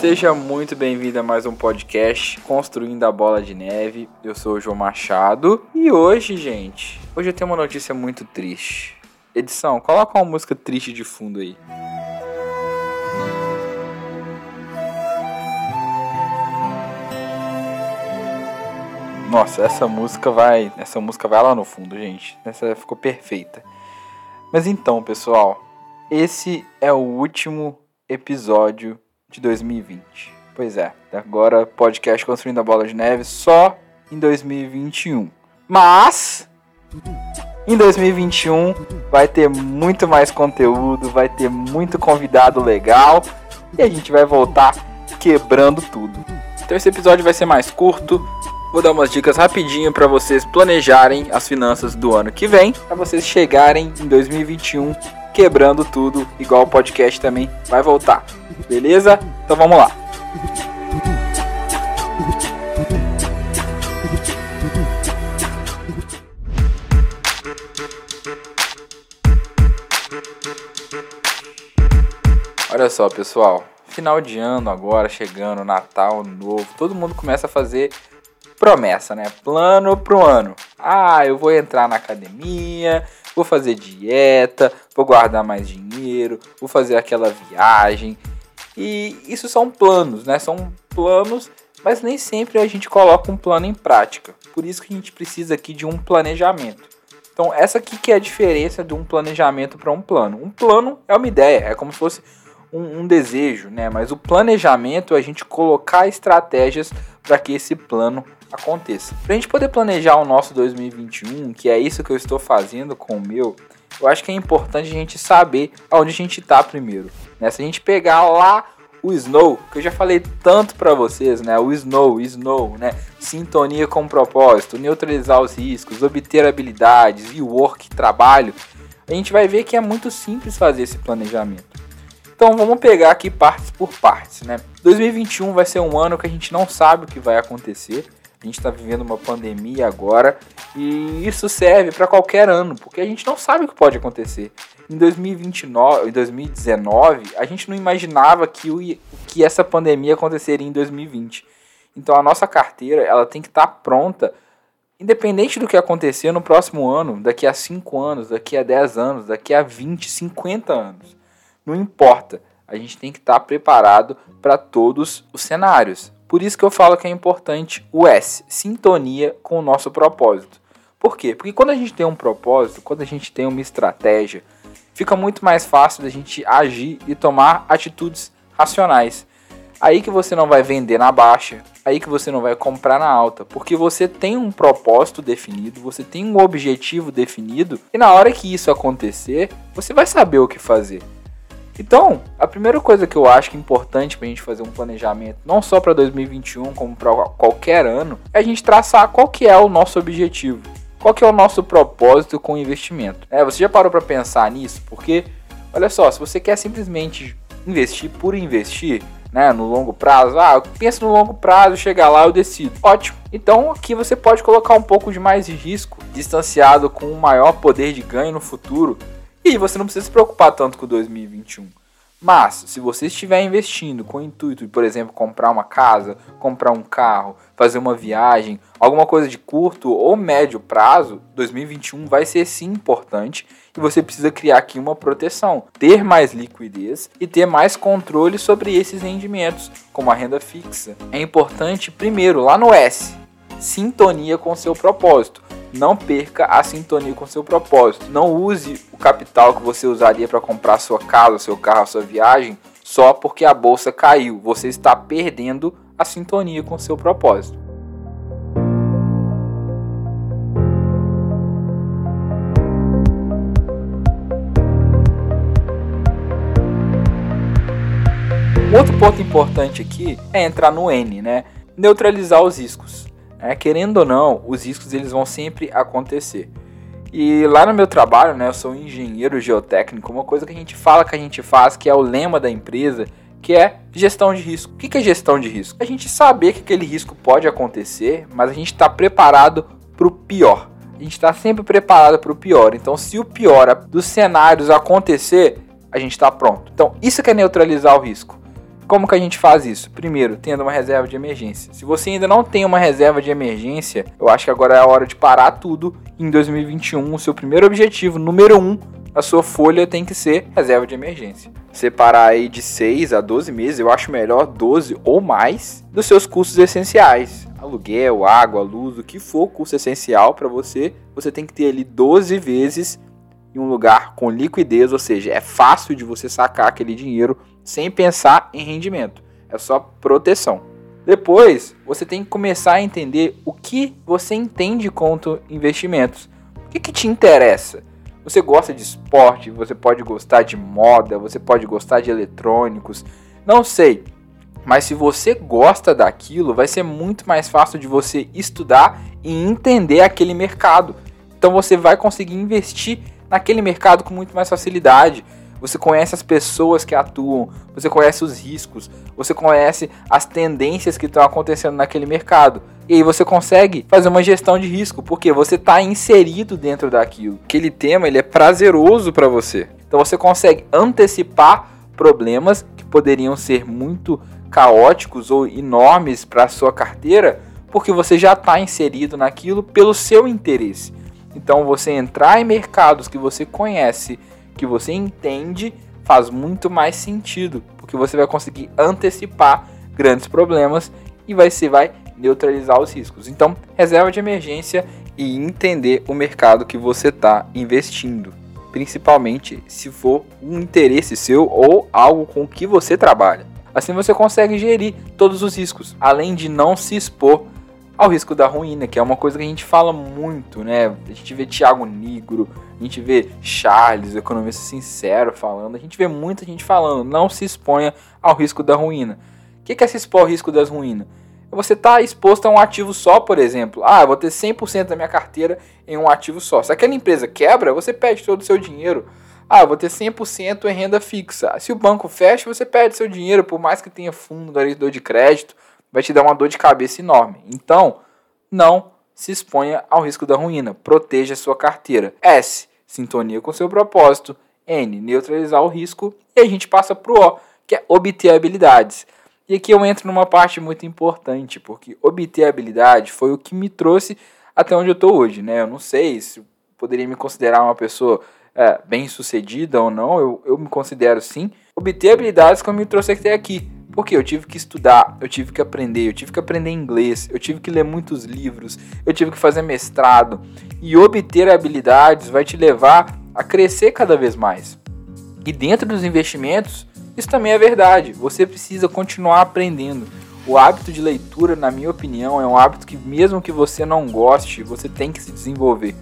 Seja muito bem-vindo a mais um podcast Construindo a Bola de Neve. Eu sou o João Machado e hoje, gente, hoje eu tenho uma notícia muito triste. Edição, coloca uma música triste de fundo aí. Nossa, essa música vai, essa música vai lá no fundo, gente. Essa ficou perfeita. Mas então, pessoal, esse é o último episódio de 2020. Pois é, agora podcast Construindo a Bola de Neve só em 2021. Mas em 2021 vai ter muito mais conteúdo, vai ter muito convidado legal e a gente vai voltar quebrando tudo. Então esse episódio vai ser mais curto. Vou dar umas dicas rapidinho para vocês planejarem as finanças do ano que vem, para vocês chegarem em 2021 quebrando tudo, igual o podcast também vai voltar. Beleza? Então vamos lá. Olha só, pessoal. Final de ano agora, chegando, Natal, Novo, todo mundo começa a fazer promessa, né? Plano pro ano. Ah, eu vou entrar na academia, vou fazer dieta, vou guardar mais dinheiro, vou fazer aquela viagem. E isso são planos, né? São planos, mas nem sempre a gente coloca um plano em prática. Por isso que a gente precisa aqui de um planejamento. Então, essa aqui que é a diferença de um planejamento para um plano. Um plano é uma ideia, é como se fosse um, um desejo, né? Mas o planejamento é a gente colocar estratégias para que esse plano aconteça. Para a gente poder planejar o nosso 2021, que é isso que eu estou fazendo com o meu, eu acho que é importante a gente saber aonde a gente está primeiro. Né? Se a gente pegar lá o Snow, que eu já falei tanto para vocês, né? O Snow, Snow, né? Sintonia com propósito, neutralizar os riscos, obter habilidades, e work, trabalho. A gente vai ver que é muito simples fazer esse planejamento. Então vamos pegar aqui partes por partes, né? 2021 vai ser um ano que a gente não sabe o que vai acontecer. A gente está vivendo uma pandemia agora e isso serve para qualquer ano, porque a gente não sabe o que pode acontecer. Em 2029, em 2019, a gente não imaginava que, o, que essa pandemia aconteceria em 2020. Então a nossa carteira ela tem que estar tá pronta, independente do que acontecer no próximo ano, daqui a 5 anos, daqui a 10 anos, daqui a 20, 50 anos. Não importa, a gente tem que estar tá preparado para todos os cenários. Por isso que eu falo que é importante o S, sintonia com o nosso propósito. Por quê? Porque quando a gente tem um propósito, quando a gente tem uma estratégia, fica muito mais fácil da gente agir e tomar atitudes racionais. Aí que você não vai vender na baixa, aí que você não vai comprar na alta, porque você tem um propósito definido, você tem um objetivo definido, e na hora que isso acontecer, você vai saber o que fazer. Então, a primeira coisa que eu acho que é importante para a gente fazer um planejamento, não só para 2021, como para qualquer ano, é a gente traçar qual que é o nosso objetivo, qual que é o nosso propósito com o investimento. É, você já parou para pensar nisso? Porque, olha só, se você quer simplesmente investir por investir, né, no longo prazo, ah, eu penso no longo prazo, chegar lá eu decido. Ótimo. Então aqui você pode colocar um pouco de mais de risco, distanciado com um maior poder de ganho no futuro e você não precisa se preocupar tanto com 2021. Mas, se você estiver investindo com o intuito de, por exemplo, comprar uma casa, comprar um carro, fazer uma viagem, alguma coisa de curto ou médio prazo, 2021 vai ser sim importante e você precisa criar aqui uma proteção, ter mais liquidez e ter mais controle sobre esses rendimentos, como a renda fixa. É importante, primeiro, lá no S, sintonia com seu propósito. Não perca a sintonia com seu propósito. Não use o capital que você usaria para comprar sua casa, seu carro, sua viagem só porque a bolsa caiu. Você está perdendo a sintonia com seu propósito. Outro ponto importante aqui é entrar no N, né? Neutralizar os riscos. É, querendo ou não, os riscos eles vão sempre acontecer. E lá no meu trabalho, né, eu sou um engenheiro geotécnico, uma coisa que a gente fala que a gente faz, que é o lema da empresa, que é gestão de risco. O que é gestão de risco? A gente saber que aquele risco pode acontecer, mas a gente está preparado para o pior. A gente está sempre preparado para o pior. Então, se o pior dos cenários acontecer, a gente está pronto. Então, isso que é neutralizar o risco. Como que a gente faz isso? Primeiro, tendo uma reserva de emergência. Se você ainda não tem uma reserva de emergência, eu acho que agora é a hora de parar tudo. Em 2021, o seu primeiro objetivo, número um, a sua folha tem que ser reserva de emergência. Separar aí de 6 a 12 meses, eu acho melhor 12 ou mais dos seus custos essenciais. Aluguel, água, luz, o que for custo essencial para você, você tem que ter ali 12 vezes em um lugar com liquidez, ou seja, é fácil de você sacar aquele dinheiro sem pensar em rendimento. É só proteção. Depois, você tem que começar a entender o que você entende quanto investimentos. O que, que te interessa? Você gosta de esporte, você pode gostar de moda, você pode gostar de eletrônicos, não sei. Mas se você gosta daquilo, vai ser muito mais fácil de você estudar e entender aquele mercado. Então você vai conseguir investir naquele mercado com muito mais facilidade. Você conhece as pessoas que atuam, você conhece os riscos, você conhece as tendências que estão acontecendo naquele mercado. E aí você consegue fazer uma gestão de risco, porque você está inserido dentro daquilo. Aquele tema ele é prazeroso para você. Então você consegue antecipar problemas que poderiam ser muito caóticos ou enormes para a sua carteira, porque você já está inserido naquilo pelo seu interesse. Então você entrar em mercados que você conhece, que você entende, faz muito mais sentido, porque você vai conseguir antecipar grandes problemas e vai se vai neutralizar os riscos. Então, reserva de emergência e entender o mercado que você está investindo, principalmente se for um interesse seu ou algo com que você trabalha. Assim você consegue gerir todos os riscos, além de não se expor ao risco da ruína, que é uma coisa que a gente fala muito, né? A gente vê Thiago Negro, a gente vê Charles, economista sincero, falando, a gente vê muita gente falando, não se exponha ao risco da ruína. O que é se expor ao risco das ruínas? Você está exposto a um ativo só, por exemplo. Ah, eu vou ter 100% da minha carteira em um ativo só. Se aquela empresa quebra, você perde todo o seu dinheiro. Ah, eu vou ter 100% em renda fixa. Se o banco fecha, você perde seu dinheiro, por mais que tenha fundo, dor de crédito vai te dar uma dor de cabeça enorme. Então, não se exponha ao risco da ruína. Proteja sua carteira. S. Sintonia com seu propósito. N. Neutralizar o risco. E a gente passa para o O, que é obter habilidades. E aqui eu entro numa parte muito importante, porque obter habilidade foi o que me trouxe até onde eu estou hoje. Né? Eu não sei se poderia me considerar uma pessoa é, bem sucedida ou não, eu, eu me considero sim. Obter habilidades que me trouxe até aqui. Porque eu tive que estudar, eu tive que aprender, eu tive que aprender inglês, eu tive que ler muitos livros, eu tive que fazer mestrado. E obter habilidades vai te levar a crescer cada vez mais. E dentro dos investimentos, isso também é verdade. Você precisa continuar aprendendo. O hábito de leitura, na minha opinião, é um hábito que, mesmo que você não goste, você tem que se desenvolver.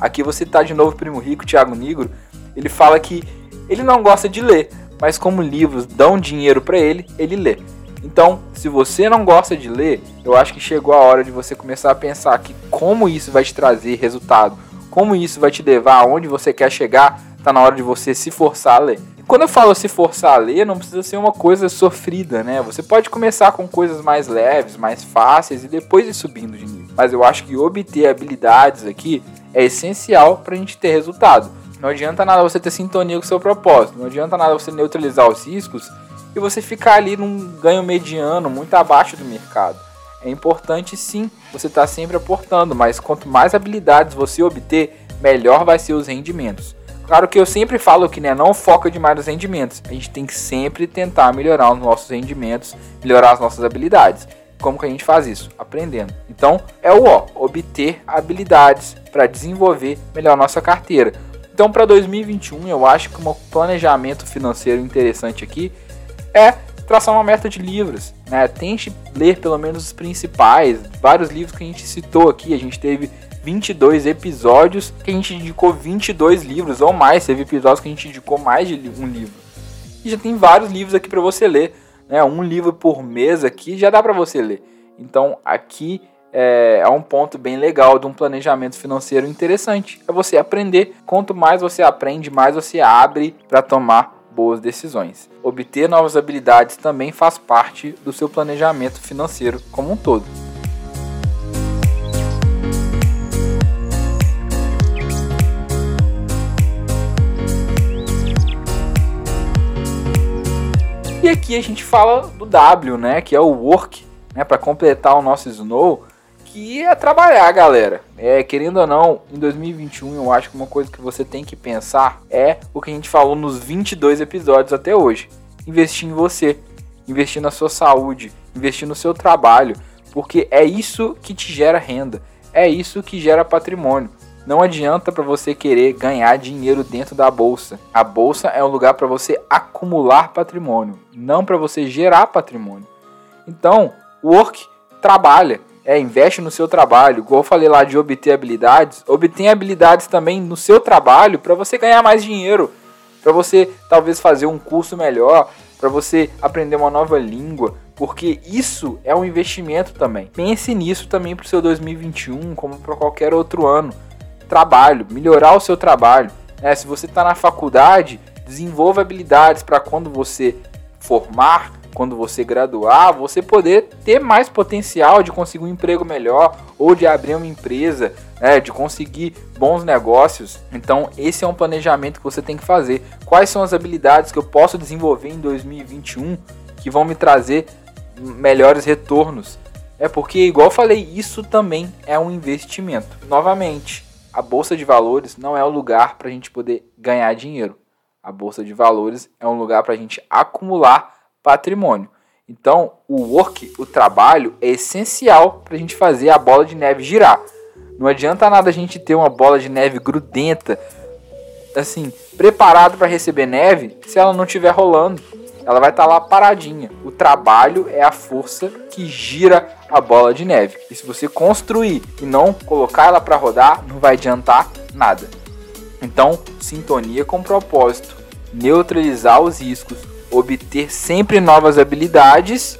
Aqui você está de novo, primo rico, Thiago Negro. Ele fala que ele não gosta de ler, mas como livros dão dinheiro para ele, ele lê. Então, se você não gosta de ler, eu acho que chegou a hora de você começar a pensar que como isso vai te trazer resultado, como isso vai te levar aonde você quer chegar, tá na hora de você se forçar a ler. E quando eu falo se forçar a ler, não precisa ser uma coisa sofrida, né? Você pode começar com coisas mais leves, mais fáceis e depois ir subindo de nível. Mas eu acho que obter habilidades aqui é essencial para a gente ter resultado. Não adianta nada você ter sintonia com o seu propósito. Não adianta nada você neutralizar os riscos e você ficar ali num ganho mediano, muito abaixo do mercado. É importante sim você estar tá sempre aportando, mas quanto mais habilidades você obter, melhor vai ser os rendimentos. Claro que eu sempre falo que né, não foca demais nos rendimentos. A gente tem que sempre tentar melhorar os nossos rendimentos, melhorar as nossas habilidades. Como que a gente faz isso? Aprendendo. Então é o O, obter habilidades para desenvolver melhor nossa carteira. Então, para 2021, eu acho que um planejamento financeiro interessante aqui é traçar uma meta de livros. Né? Tente ler pelo menos os principais, vários livros que a gente citou aqui. A gente teve 22 episódios que a gente indicou 22 livros ou mais. Teve episódios que a gente indicou mais de um livro. E já tem vários livros aqui para você ler. Né? Um livro por mês aqui já dá para você ler. Então, aqui é, um ponto bem legal de um planejamento financeiro interessante. É você aprender. Quanto mais você aprende, mais você abre para tomar boas decisões. Obter novas habilidades também faz parte do seu planejamento financeiro como um todo. E aqui a gente fala do W, né, que é o work, né, para completar o nosso Snow, que é trabalhar, galera. É, querendo ou não, em 2021 eu acho que uma coisa que você tem que pensar é o que a gente falou nos 22 episódios até hoje. Investir em você, investir na sua saúde, investir no seu trabalho, porque é isso que te gera renda, é isso que gera patrimônio. Não adianta para você querer ganhar dinheiro dentro da bolsa. A bolsa é um lugar para você acumular patrimônio, não para você gerar patrimônio. Então, work trabalha, é, investe no seu trabalho. Igual eu falei lá de obter habilidades, obtém habilidades também no seu trabalho para você ganhar mais dinheiro, para você talvez fazer um curso melhor, para você aprender uma nova língua, porque isso é um investimento também. Pense nisso também para o seu 2021, como para qualquer outro ano. Trabalho, melhorar o seu trabalho. É, se você está na faculdade, desenvolva habilidades para quando você formar, quando você graduar, você poder ter mais potencial de conseguir um emprego melhor ou de abrir uma empresa, né, de conseguir bons negócios. Então, esse é um planejamento que você tem que fazer. Quais são as habilidades que eu posso desenvolver em 2021 que vão me trazer melhores retornos? É porque, igual eu falei, isso também é um investimento. Novamente, a bolsa de valores não é o lugar para a gente poder ganhar dinheiro. A bolsa de valores é um lugar para a gente acumular patrimônio. Então, o work, o trabalho, é essencial para a gente fazer a bola de neve girar. Não adianta nada a gente ter uma bola de neve grudenta, assim, preparado para receber neve, se ela não estiver rolando. Ela vai estar tá lá paradinha. O trabalho é a força que gira a bola de neve. E se você construir e não colocar ela para rodar, não vai adiantar nada. Então, sintonia com propósito, neutralizar os riscos, obter sempre novas habilidades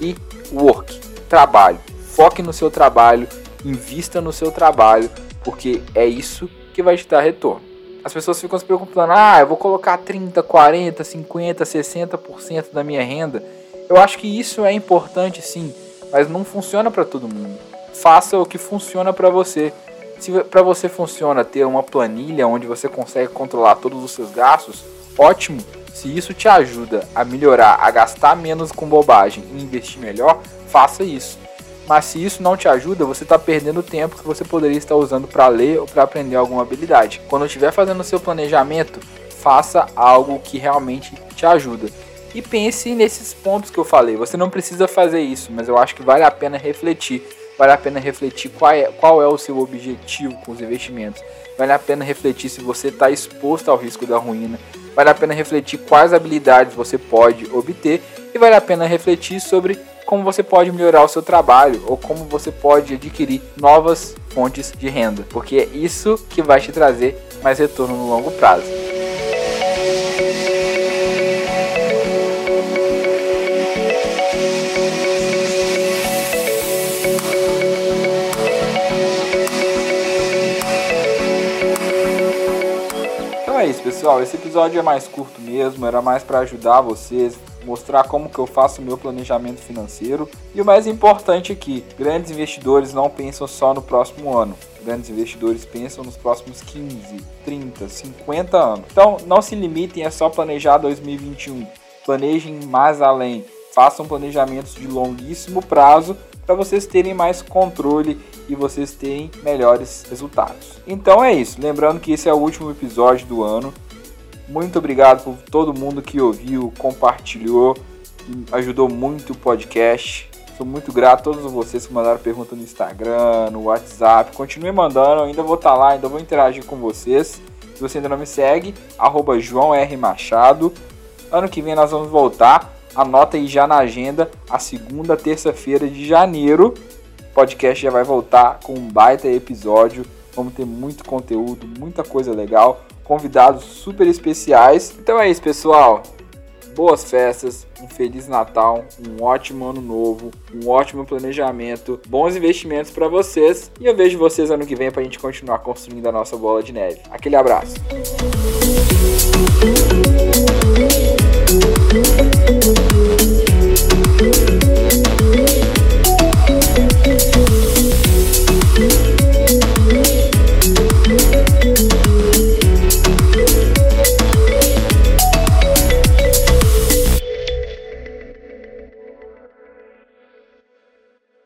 e work, trabalho. Foque no seu trabalho, invista no seu trabalho, porque é isso que vai te dar retorno. As pessoas ficam se preocupando: ah, eu vou colocar 30, 40, 50, 60% da minha renda. Eu acho que isso é importante sim, mas não funciona para todo mundo. Faça o que funciona para você. Se para você funciona ter uma planilha onde você consegue controlar todos os seus gastos, ótimo. Se isso te ajuda a melhorar, a gastar menos com bobagem e investir melhor, faça isso. Mas se isso não te ajuda, você está perdendo tempo que você poderia estar usando para ler ou para aprender alguma habilidade. Quando estiver fazendo o seu planejamento, faça algo que realmente te ajuda. E pense nesses pontos que eu falei. Você não precisa fazer isso, mas eu acho que vale a pena refletir. Vale a pena refletir qual é, qual é o seu objetivo com os investimentos. Vale a pena refletir se você está exposto ao risco da ruína vale a pena refletir quais habilidades você pode obter e vale a pena refletir sobre como você pode melhorar o seu trabalho ou como você pode adquirir novas fontes de renda, porque é isso que vai te trazer mais retorno no longo prazo. Pessoal. Esse episódio é mais curto mesmo, era mais para ajudar vocês, mostrar como que eu faço o meu planejamento financeiro. E o mais importante aqui, grandes investidores não pensam só no próximo ano. Grandes investidores pensam nos próximos 15, 30, 50 anos. Então, não se limitem a só planejar 2021. Planejem mais além. Façam planejamentos de longuíssimo prazo para vocês terem mais controle e vocês terem melhores resultados. Então é isso. Lembrando que esse é o último episódio do ano. Muito obrigado por todo mundo que ouviu, compartilhou, ajudou muito o podcast. Sou muito grato a todos vocês que mandaram pergunta no Instagram, no WhatsApp. Continue mandando, ainda vou estar tá lá, ainda vou interagir com vocês. Se você ainda não me segue, arroba João R. Machado. Ano que vem nós vamos voltar. Anota aí já na agenda a segunda terça-feira de janeiro podcast já vai voltar com um baita episódio. Vamos ter muito conteúdo, muita coisa legal, convidados super especiais. Então é isso, pessoal. Boas festas, um feliz Natal, um ótimo ano novo, um ótimo planejamento, bons investimentos para vocês e eu vejo vocês ano que vem para a gente continuar construindo a nossa bola de neve. Aquele abraço.